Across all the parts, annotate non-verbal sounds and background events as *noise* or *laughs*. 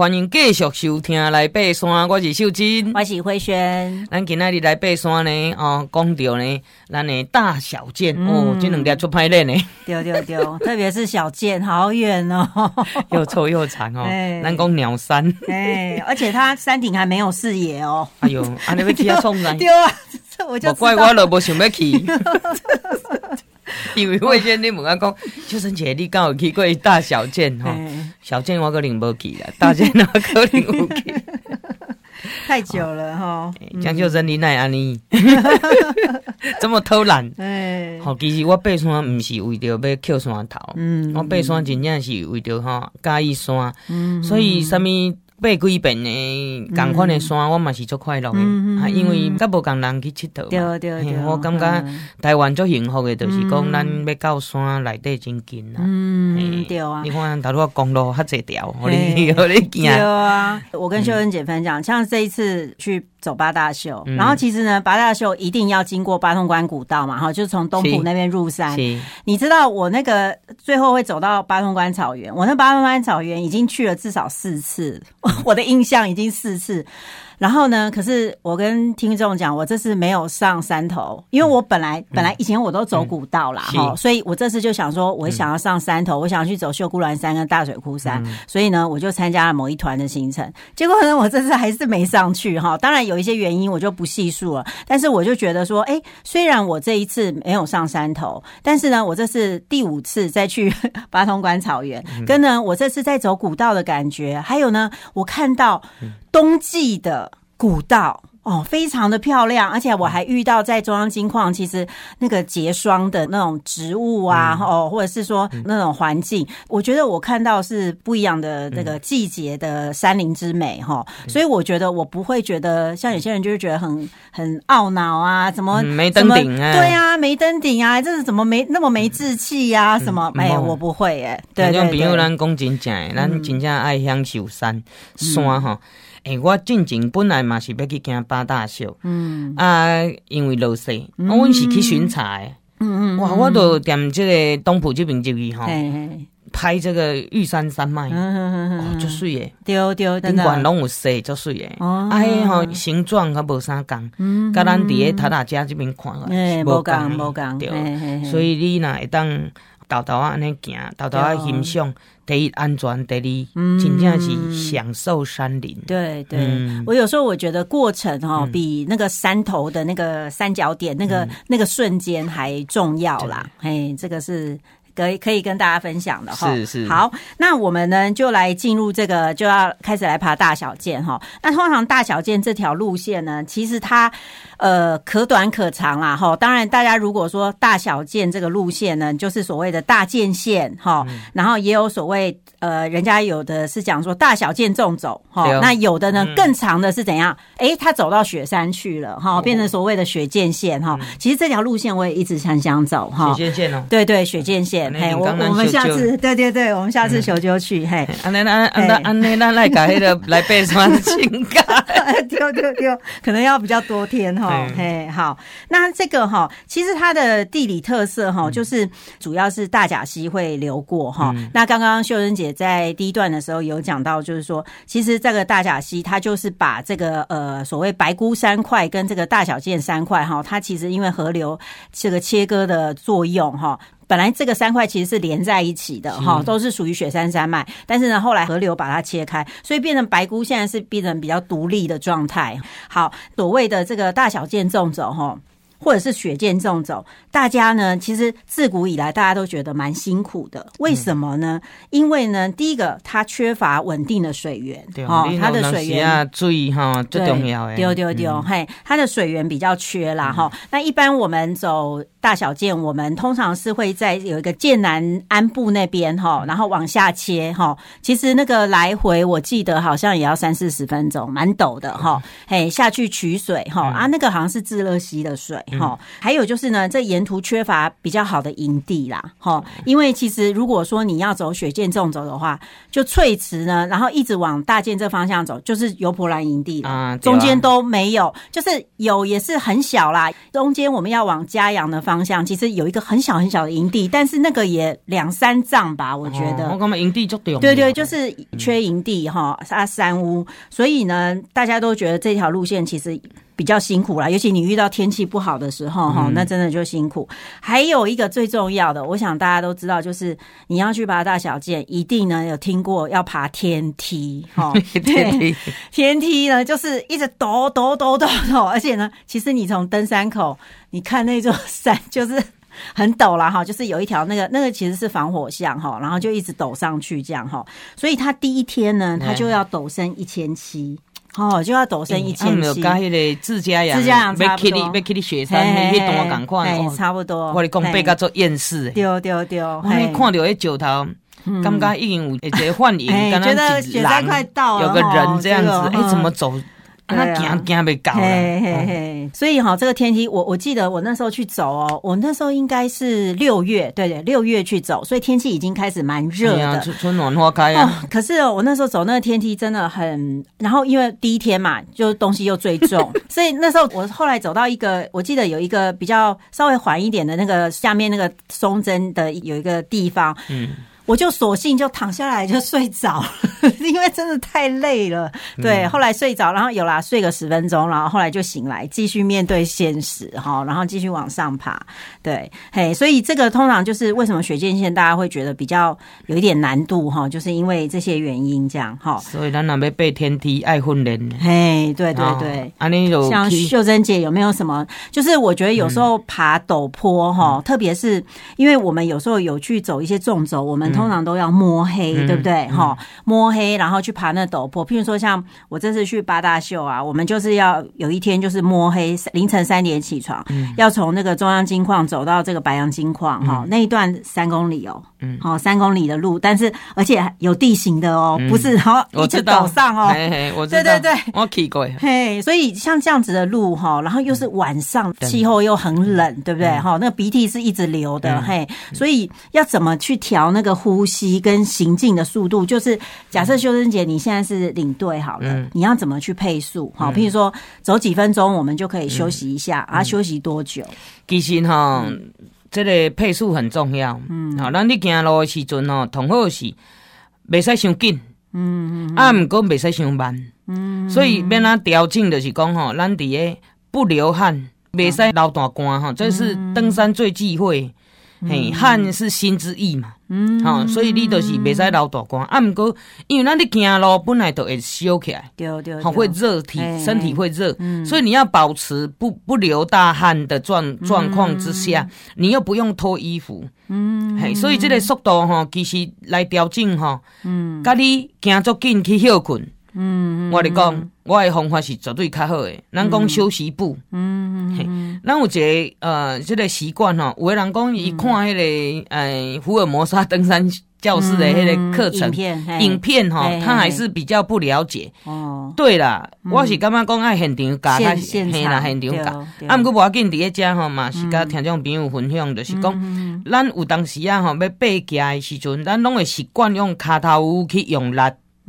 欢迎继续收听来爬山，我是秀珍，我是慧萱。咱今仔日来爬山呢，哦，讲到呢，咱的大小件、嗯、哦，这两条出歹练呢，对对对，*laughs* 特别是小件，好远哦，*laughs* 又臭又长哦。*laughs* 咱讲鸟山，哎，而且它山顶还没有视野哦。哎呦，啊，你要冲来？对啊，我就怪我了，无想要去。*laughs* 因为慧萱你问我讲，秋生姐，你敢有去过大小件吼？小件我可能无去啦，*laughs* 大件我可能有去。*laughs* 太久了哈，江秀珍你奈安尼，这么偷懒？哎，好，其实我爬山不是为着要捡山头，嗯，我爬山真正是为着哈介意山，嗯，所以什么？爬几遍的？同款的山，我嘛是足快乐的，啊，因为甲无共人去佚佗嘛。对对对，我感觉台湾足幸福的，就是讲咱要到山内底真近啦。嗯，对啊。你看，头拄公路较侪条，互你互你行。*laughs* 对啊，我跟秀恩姐分享，像这一次去走八大秀，然后其实呢，八大秀一定要经过八通关古道嘛，哈，就从东埔那边入山。你知道我那个最后会走到八通关草原，我那八通关草原已经去了至少四次。*laughs* 我的印象已经四次。然后呢？可是我跟听众讲，我这次没有上山头，因为我本来、嗯、本来以前我都走古道啦，哈、嗯，所以我这次就想说，我想要上山头，嗯、我想要去走秀姑峦山跟大水窟山，嗯、所以呢，我就参加了某一团的行程。结果呢，我这次还是没上去 *laughs* 哈。当然有一些原因，我就不细数了。但是我就觉得说，哎，虽然我这一次没有上山头，但是呢，我这是第五次再去 *laughs* 八通关草原，嗯、跟呢，我这次在走古道的感觉，还有呢，我看到冬季的。古道。哦，非常的漂亮，而且我还遇到在中央金矿，其实那个结霜的那种植物啊，嗯、哦，或者是说那种环境，嗯、我觉得我看到是不一样的那个季节的山林之美哈，嗯、所以我觉得我不会觉得像有些人就是觉得很很懊恼啊，怎么、嗯、没登顶啊？对啊，没登顶啊，这是怎么没那么没志气呀？什么？哎，我不会哎，对对对，比如咱讲真正，咱真正爱享受山山哈。诶、欸，我进前本来嘛是要去行八大秀，嗯。啊，因为落雪，我阮、嗯、是去巡查的，嗯。嗯，哇，我都踮即个东埔即边入去吼，拍这个玉山山脉，哦，足水诶，对对，顶管拢有雪，足水诶，哦，啊，吼形状较无啥共，嗯，甲咱伫个塔塔家这边看，诶，无共无共，对，所以你若会当。豆豆啊，安尼行，豆豆啊，欣赏第一安全，第二，真正是享受山林。对对，我有时候我觉得过程哈，比那个山头的那个三角点，那个那个瞬间还重要啦。嘿，这个是可以可以跟大家分享的哈。是是。好，那我们呢就来进入这个，就要开始来爬大小剑哈。那通常大小剑这条路线呢，其实它。呃，可短可长啦，哈。当然，大家如果说大小剑这个路线呢，就是所谓的大剑线，哈。然后也有所谓，呃，人家有的是讲说大小剑纵走，哈。那有的呢，更长的是怎样？哎，他走到雪山去了，哈，变成所谓的雪剑线，哈。其实这条路线我也一直很想走，哈。雪剑线哦。对对，雪剑线。嘿，我我们下次，对对对，我们下次修就去，嘿。安那那安那安那那来改那个 *laughs* 来背什么情感，丢丢丢，可能要比较多天，哈。嘿，好，那这个哈，其实它的地理特色哈，就是主要是大甲溪会流过哈。嗯、那刚刚秀珍姐在第一段的时候有讲到，就是说，其实这个大甲溪它就是把这个呃所谓白姑山块跟这个大小剑山块哈，它其实因为河流这个切割的作用哈。本来这个三块其实是连在一起的哈，都是属于雪山山脉。但是呢，后来河流把它切开，所以变成白姑现在是变成比较独立的状态。好，所谓的这个大小剑纵走哈。或者是雪剑纵走，大家呢其实自古以来大家都觉得蛮辛苦的，为什么呢？因为呢，第一个它缺乏稳定的水源，哦，它的水源注意哈，最重要哎，丢丢丢，嘿，它的水源比较缺啦哈。那一般我们走大小剑，我们通常是会在有一个剑南安部那边哈，然后往下切哈。其实那个来回我记得好像也要三四十分钟，蛮陡的哈。嘿，下去取水哈啊，那个好像是自乐溪的水。哈。还有就是呢，这沿途缺乏比较好的营地啦，哈。因为其实如果说你要走雪见纵走的话，就翠池呢，然后一直往大剑这方向走，就是油婆兰营地啊，中间都没有，就是有也是很小啦。中间我们要往嘉阳的方向，其实有一个很小很小的营地，但是那个也两三丈吧，我觉得。我感觉营地就对对，就是缺营地哈，啊山屋，所以呢，大家都觉得这条路线其实。比较辛苦啦，尤其你遇到天气不好的时候，哈、嗯，那真的就辛苦。还有一个最重要的，我想大家都知道，就是你要去爬大小剑，一定呢有听过要爬天梯，哈，*laughs* 天梯，天梯呢就是一直抖抖抖抖抖，而且呢，其实你从登山口，你看那座山就是很陡啦，哈，就是有一条那个那个其实是防火巷，哈，然后就一直抖上去这样，哈，所以他第一天呢，他就要陡升一千七。哦，就要陡升一千七。没有加迄个自家养，自家养差不多。要去你雪山，那段赶快。差不多。我讲背甲做厌世。丢丢丢。我看到迄石头，感觉已经有一个幻影，觉得雪山快到了，有个人这样子，哎，怎么走？他惊惊被搞了，嘿嘿嘿，所以哈，这个天梯，我我记得我那时候去走哦，我那时候应该是六月，对对，六月去走，所以天气已经开始蛮热的，春暖花开啊。可是哦，我那时候走那个天梯真的很，然后因为第一天嘛，就东西又最重，*laughs* 所以那时候我后来走到一个，我记得有一个比较稍微缓一点的那个下面那个松针的有一个地方，嗯。我就索性就躺下来就睡着，*laughs* 因为真的太累了。对，后来睡着，然后有啦，睡个十分钟，然后后来就醒来，继续面对现实哈，然后继续往上爬。对，嘿，所以这个通常就是为什么雪见线大家会觉得比较有一点难度哈，就是因为这些原因这样哈。所以咱那边背天梯爱混人。嘿，对对对，啊，你有像秀珍姐有没有什么？就是我觉得有时候爬陡坡哈，嗯、特别是因为我们有时候有去走一些纵走，我们。通常都要摸黑，嗯、对不对？哈、嗯，摸黑，然后去爬那陡坡。譬如说，像我这次去八大秀啊，我们就是要有一天就是摸黑，凌晨三点起床，嗯、要从那个中央金矿走到这个白杨金矿，哈、嗯，那一段三公里哦，嗯，好，三公里的路，但是而且有地形的哦，嗯、不是，然后一直陡上哦，嘿嘿，我知道，对对对，我去过，嘿，所以像这样子的路哈，然后又是晚上，气、嗯、候又很冷，对不对？哈、嗯，那个鼻涕是一直流的，嗯、嘿，所以要怎么去调那个呼呼吸跟行进的速度，就是假设修珍姐你现在是领队好了，嗯、你要怎么去配速？好，譬如说走几分钟，我们就可以休息一下、嗯、啊，休息多久？其实哈，嗯、这个配速很重要。嗯，好，咱你行路的时阵哦，同好是袂使伤紧，嗯嗯，啊，毋过袂使伤慢，嗯，所以要咱调整就是讲吼，咱伫个不流汗，袂使流大汗哈，这是登山最忌讳。嘿，汗是心之意嘛，嗯，好，所以你就是袂使流大汗。啊，毋过因为咱你行路本来就会烧起来，对对，好会热体，身体会热，所以你要保持不不流大汗的状状况之下，你又不用脱衣服，嗯，嘿，所以这个速度吼，其实来调整吼，嗯，甲你行足紧去休困。嗯，我跟你讲，我的方法是绝对较好诶。咱讲休息步，嗯嗯，咱有一个呃，这个习惯吼，有诶人讲伊看迄个诶福尔摩沙登山教室的迄个课程影片，影片哈，他还是比较不了解。哦，对啦，我是感觉讲爱现场教，较现啦现场教。啊，毋过无要紧，伫一遮吼嘛，是甲听众朋友分享，就是讲，咱有当时啊吼要爬架的时阵，咱拢会习惯用骹头去用力。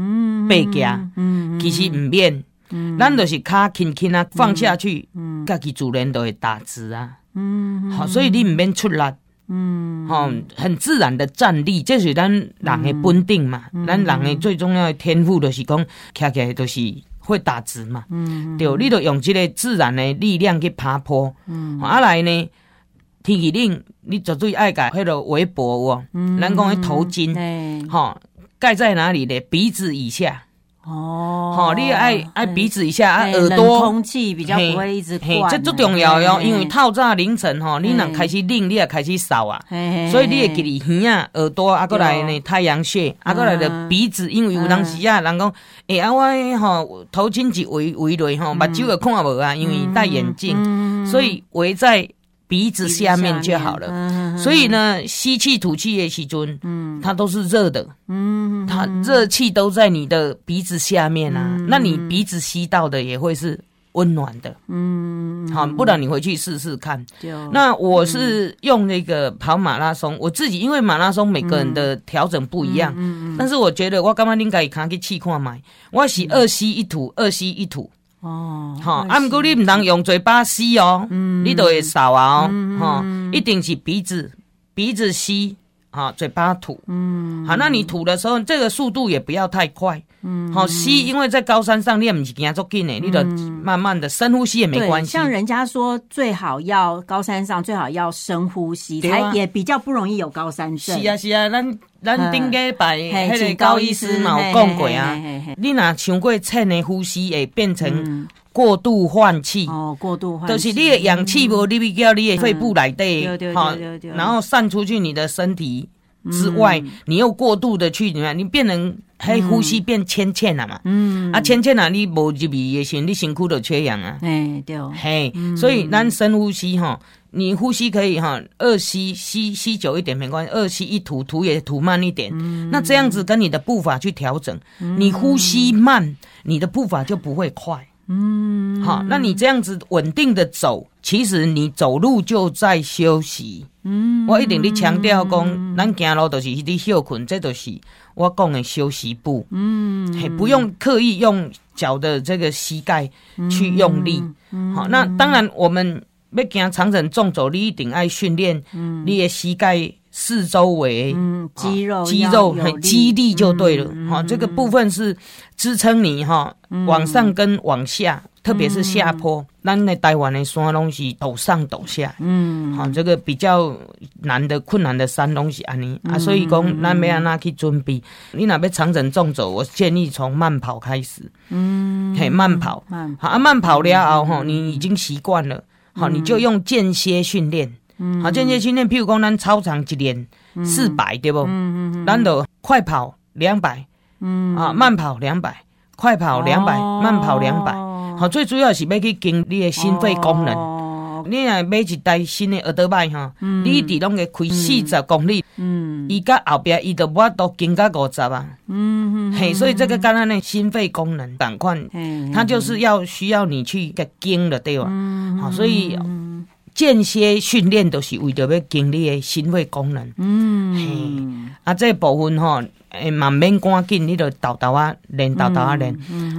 嗯，背夹，嗯，其实唔免，嗯，咱就是卡轻轻啊放下去，嗯，家己自然都会打直啊，嗯，好，所以你唔免出力，嗯，吼，很自然的站立，这是咱人的本定嘛，咱人的最重要的天赋就是讲，徛起来都是会打直嘛，嗯，对，你都用这个自然的力量去爬坡，嗯，啊来呢，天气冷，你绝对爱甲迄个围脖哦，嗯，咱讲的头巾，哈。盖在哪里的？鼻子以下。哦，好，你爱爱鼻子以下啊，耳朵。空气比较不会一直灌，这最重要哟。因为透早凌晨吼，你若开始冷，你也开始扫啊，所以你会记得耳啊、耳朵啊，过来呢太阳穴啊，过来的鼻子，因为有当时啊，人讲哎啊，我吼头巾一围围落吼，目睭也看无啊，因为戴眼镜，所以围在。鼻子下面就好了，所以呢，吸气吐气的时阵，嗯，它都是热的，嗯，它热气都在你的鼻子下面啊，那你鼻子吸到的也会是温暖的。嗯，好，不然你回去试试看。那我是用那个跑马拉松，我自己因为马拉松每个人的调整不一样。但是我觉得我刚刚应该可以去看买，我是二吸一吐，二吸一吐。哦，好，啊，不过你唔能用嘴巴吸哦，你都会少啊哦，哈，一定是鼻子鼻子吸。啊，嘴巴吐，嗯，好，那你吐的时候，这个速度也不要太快，嗯，好吸，因为在高山上练不是，给人家做紧的，你得慢慢的深呼吸也没关系。像人家说，最好要高山上最好要深呼吸，才也比较不容易有高山症。是啊是啊，咱咱顶个拜迄个高医师嘛有讲过啊，你若伤过浅的呼吸，会变成过度换气。哦，过度换气，就是你的氧气无入去到你的肺部内底，好，然后散出去你的身体。之外，你又过度的去怎么样？你变成黑呼吸变浅浅了嘛？嗯，啊浅浅了，你无入鼻也行，你辛苦都缺氧啊。哎，对，嘿，所以咱深呼吸哈，你呼吸可以哈，二吸吸吸久一点没关系，二吸一吐吐也吐慢一点。那这样子跟你的步伐去调整，你呼吸慢，你的步伐就不会快。嗯，好，那你这样子稳定的走，其实你走路就在休息。嗯，我一定得强调讲，咱行路都是你休困，这都是我讲的休息步。嗯，嘿，不用刻意用脚的这个膝盖去用力。好，那当然我们要行长程纵走，你一定爱训练你的膝盖。四周围，嗯，肌肉肌肉很肌力就对了，哈，这个部分是支撑你哈，往上跟往下，特别是下坡，咱那台湾的山东西陡上陡下，嗯，好，这个比较难的困难的山东西安尼。啊，所以讲咱要安那去准备，你那边长程重走，我建议从慢跑开始，嗯，嘿，慢跑，慢好啊，慢跑了后哈，你已经习惯了，好，你就用间歇训练。嗯，好，间歇训练，譬如讲，咱操场一练四百，对不？嗯嗯，咱就快跑两百，嗯。啊，慢跑两百，快跑两百，慢跑两百。好，最主要是要去经你的心肺功能。你若买一台新的耳朵麦哈，你伫拢会开四十公里，嗯，伊甲后边伊都无都经过五十啊，嗯嘿，所以这个刚刚那心肺功能板块，它就是要需要你去给经的，对吧？好，所以。间歇训练都是为着要经历的心肺功能。嗯，啊，这个、部分吼，诶，嘛免赶紧，你着豆豆啊练，豆豆啊练，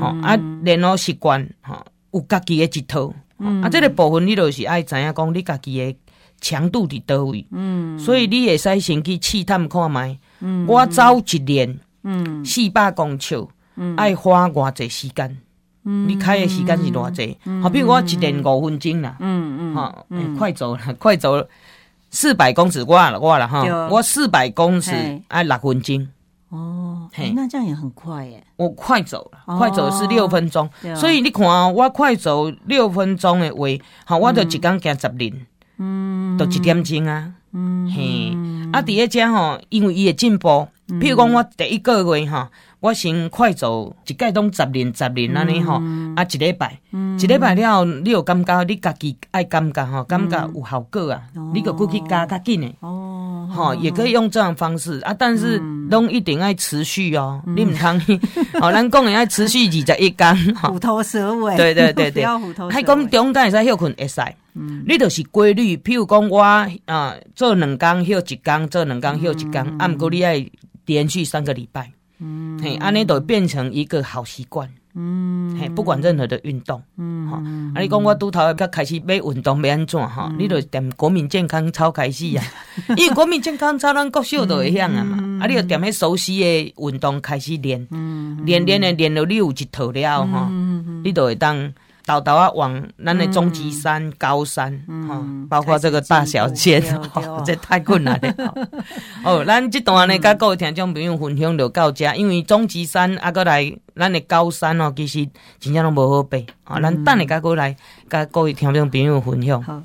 吼、嗯，啊，练好习惯，吼，有家己的一套。嗯、啊，这个部分你着是爱知影讲你家己的强度伫倒位。嗯，所以你会使先去试探看觅。嗯，我走一练，嗯，四百公尺，嗯，爱花偌济时间。你开的时间是多少？好，比如我一点五分钟啦，嗯嗯，好，快走了，*laughs* 快走。了，四百公尺我了，我了哈，我四百公尺啊六分钟。哦，那这样也很快耶。我快走了，快走是六分钟，所以你看我快走六分钟的话，好，我就一天行十里，嗯，都一点钟啊，嗯。嘿，啊，第二家吼，因为伊的进步，譬如讲我第一个月哈。我先快走，一届拢十年十年安尼吼，啊一礼拜，一礼拜了后，你有感觉，你家己爱感觉吼，感觉有效果啊，你就过去加较紧诶，哦，吼，也可以用这样方式啊，但是拢一定爱持续哦，你唔通，*laughs* 哦，咱讲诶爱持续二十一天，虎头蛇尾，对对对对，还讲中间会使休困会使，你就是规律，譬如讲我啊做两工休一天，做两工休一天，啊毋过你爱连续三个礼拜。嗯，嘿，安尼都变成一个好习惯。嗯，嘿，不管任何的运动，嗯，哈，啊，你讲我拄头要开始买运动要安怎哈？你就踮国民健康操开始啊，*laughs* 因为国民健康操咱国小都会晓啊嘛，啊，你就踮迄熟悉的运动开始练，练练的练到你有一套了哈，你就会当。豆豆啊，往咱的终极山、高山，哈，包括这个大小姐，这太困难了。*laughs* 哦，咱这段呢，甲各位听众朋友分享就到这，因为终极山啊，过来咱的高山哦，其实真正拢无好爬。啊，咱等下甲过来，甲各位听众朋友分享。